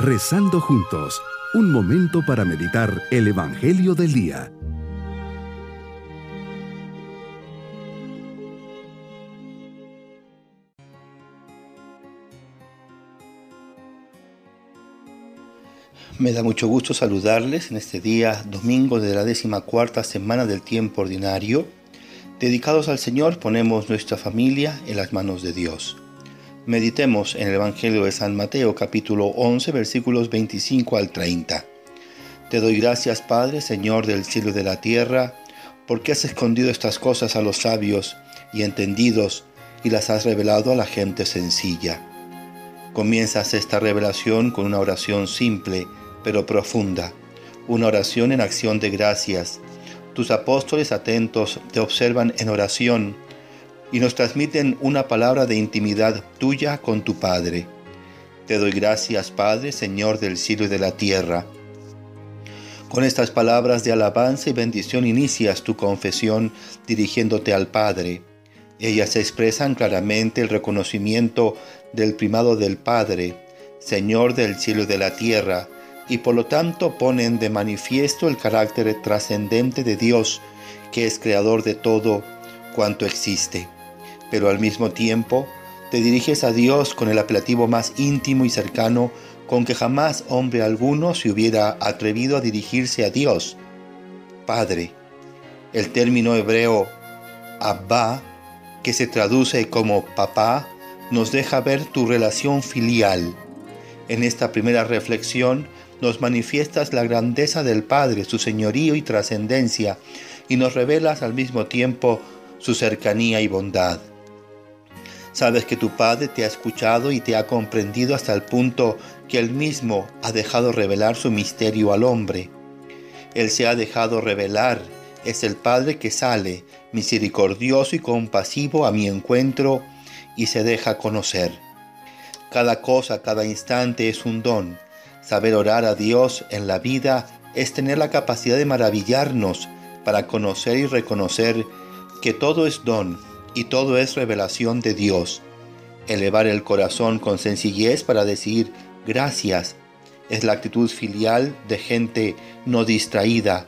Rezando juntos, un momento para meditar el Evangelio del Día. Me da mucho gusto saludarles en este día, domingo de la décima cuarta semana del tiempo ordinario. Dedicados al Señor, ponemos nuestra familia en las manos de Dios. Meditemos en el Evangelio de San Mateo capítulo 11 versículos 25 al 30. Te doy gracias Padre, Señor del cielo y de la tierra, porque has escondido estas cosas a los sabios y entendidos y las has revelado a la gente sencilla. Comienzas esta revelación con una oración simple pero profunda, una oración en acción de gracias. Tus apóstoles atentos te observan en oración y nos transmiten una palabra de intimidad tuya con tu Padre. Te doy gracias, Padre, Señor del cielo y de la tierra. Con estas palabras de alabanza y bendición inicias tu confesión dirigiéndote al Padre. Ellas expresan claramente el reconocimiento del primado del Padre, Señor del cielo y de la tierra, y por lo tanto ponen de manifiesto el carácter trascendente de Dios, que es creador de todo cuanto existe pero al mismo tiempo te diriges a Dios con el apelativo más íntimo y cercano con que jamás hombre alguno se hubiera atrevido a dirigirse a Dios. Padre. El término hebreo Abba, que se traduce como papá, nos deja ver tu relación filial. En esta primera reflexión nos manifiestas la grandeza del Padre, su señorío y trascendencia, y nos revelas al mismo tiempo su cercanía y bondad. Sabes que tu Padre te ha escuchado y te ha comprendido hasta el punto que Él mismo ha dejado revelar su misterio al hombre. Él se ha dejado revelar, es el Padre que sale, misericordioso y compasivo a mi encuentro y se deja conocer. Cada cosa, cada instante es un don. Saber orar a Dios en la vida es tener la capacidad de maravillarnos para conocer y reconocer que todo es don y todo es revelación de Dios. Elevar el corazón con sencillez para decir gracias es la actitud filial de gente no distraída.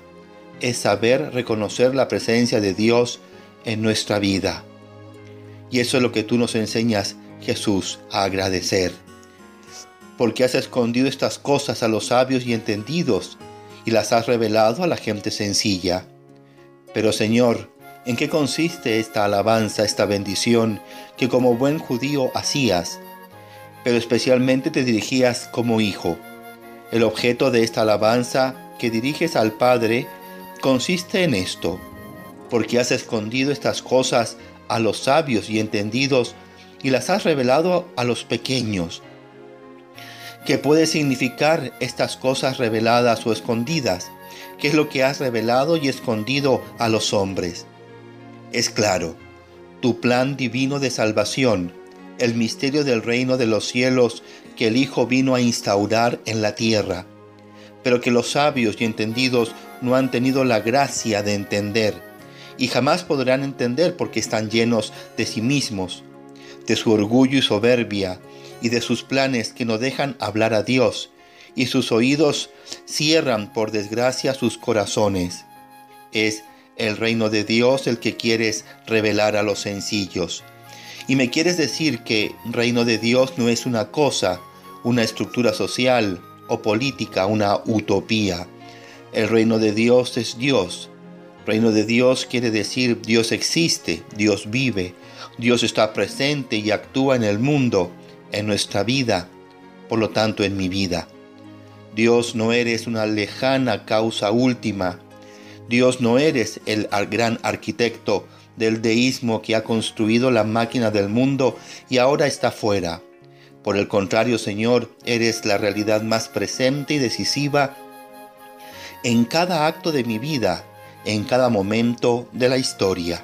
Es saber reconocer la presencia de Dios en nuestra vida. Y eso es lo que tú nos enseñas, Jesús, a agradecer. Porque has escondido estas cosas a los sabios y entendidos y las has revelado a la gente sencilla. Pero Señor, ¿En qué consiste esta alabanza, esta bendición que como buen judío hacías, pero especialmente te dirigías como hijo? El objeto de esta alabanza que diriges al Padre consiste en esto, porque has escondido estas cosas a los sabios y entendidos y las has revelado a los pequeños. ¿Qué puede significar estas cosas reveladas o escondidas? ¿Qué es lo que has revelado y escondido a los hombres? Es claro, tu plan divino de salvación, el misterio del reino de los cielos que el Hijo vino a instaurar en la tierra, pero que los sabios y entendidos no han tenido la gracia de entender, y jamás podrán entender porque están llenos de sí mismos, de su orgullo y soberbia, y de sus planes que no dejan hablar a Dios, y sus oídos cierran por desgracia sus corazones. Es el reino de Dios el que quieres revelar a los sencillos. Y me quieres decir que reino de Dios no es una cosa, una estructura social o política, una utopía. El reino de Dios es Dios. Reino de Dios quiere decir Dios existe, Dios vive, Dios está presente y actúa en el mundo, en nuestra vida, por lo tanto en mi vida. Dios no eres una lejana causa última, Dios no eres el gran arquitecto del deísmo que ha construido la máquina del mundo y ahora está fuera. Por el contrario, Señor, eres la realidad más presente y decisiva en cada acto de mi vida, en cada momento de la historia.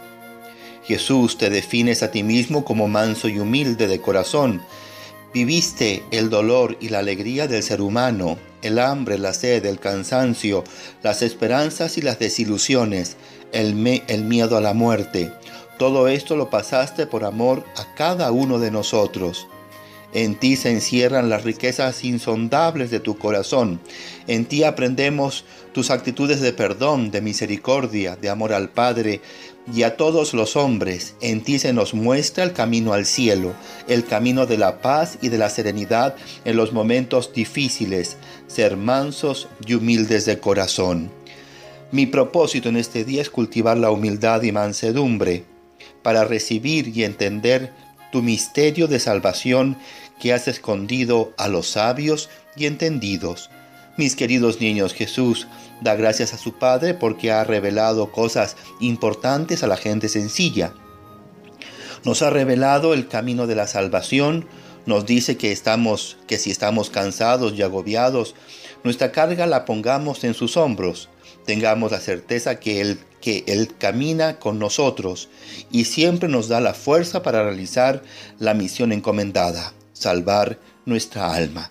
Jesús, te defines a ti mismo como manso y humilde de corazón. Viviste el dolor y la alegría del ser humano, el hambre, la sed, el cansancio, las esperanzas y las desilusiones, el, el miedo a la muerte. Todo esto lo pasaste por amor a cada uno de nosotros. En ti se encierran las riquezas insondables de tu corazón. En ti aprendemos tus actitudes de perdón, de misericordia, de amor al Padre y a todos los hombres. En ti se nos muestra el camino al cielo, el camino de la paz y de la serenidad en los momentos difíciles, ser mansos y humildes de corazón. Mi propósito en este día es cultivar la humildad y mansedumbre para recibir y entender tu misterio de salvación que has escondido a los sabios y entendidos. Mis queridos niños, Jesús da gracias a su Padre porque ha revelado cosas importantes a la gente sencilla. Nos ha revelado el camino de la salvación, nos dice que estamos que si estamos cansados y agobiados, nuestra carga la pongamos en sus hombros. Tengamos la certeza que él, que él camina con nosotros y siempre nos da la fuerza para realizar la misión encomendada salvar nuestra alma.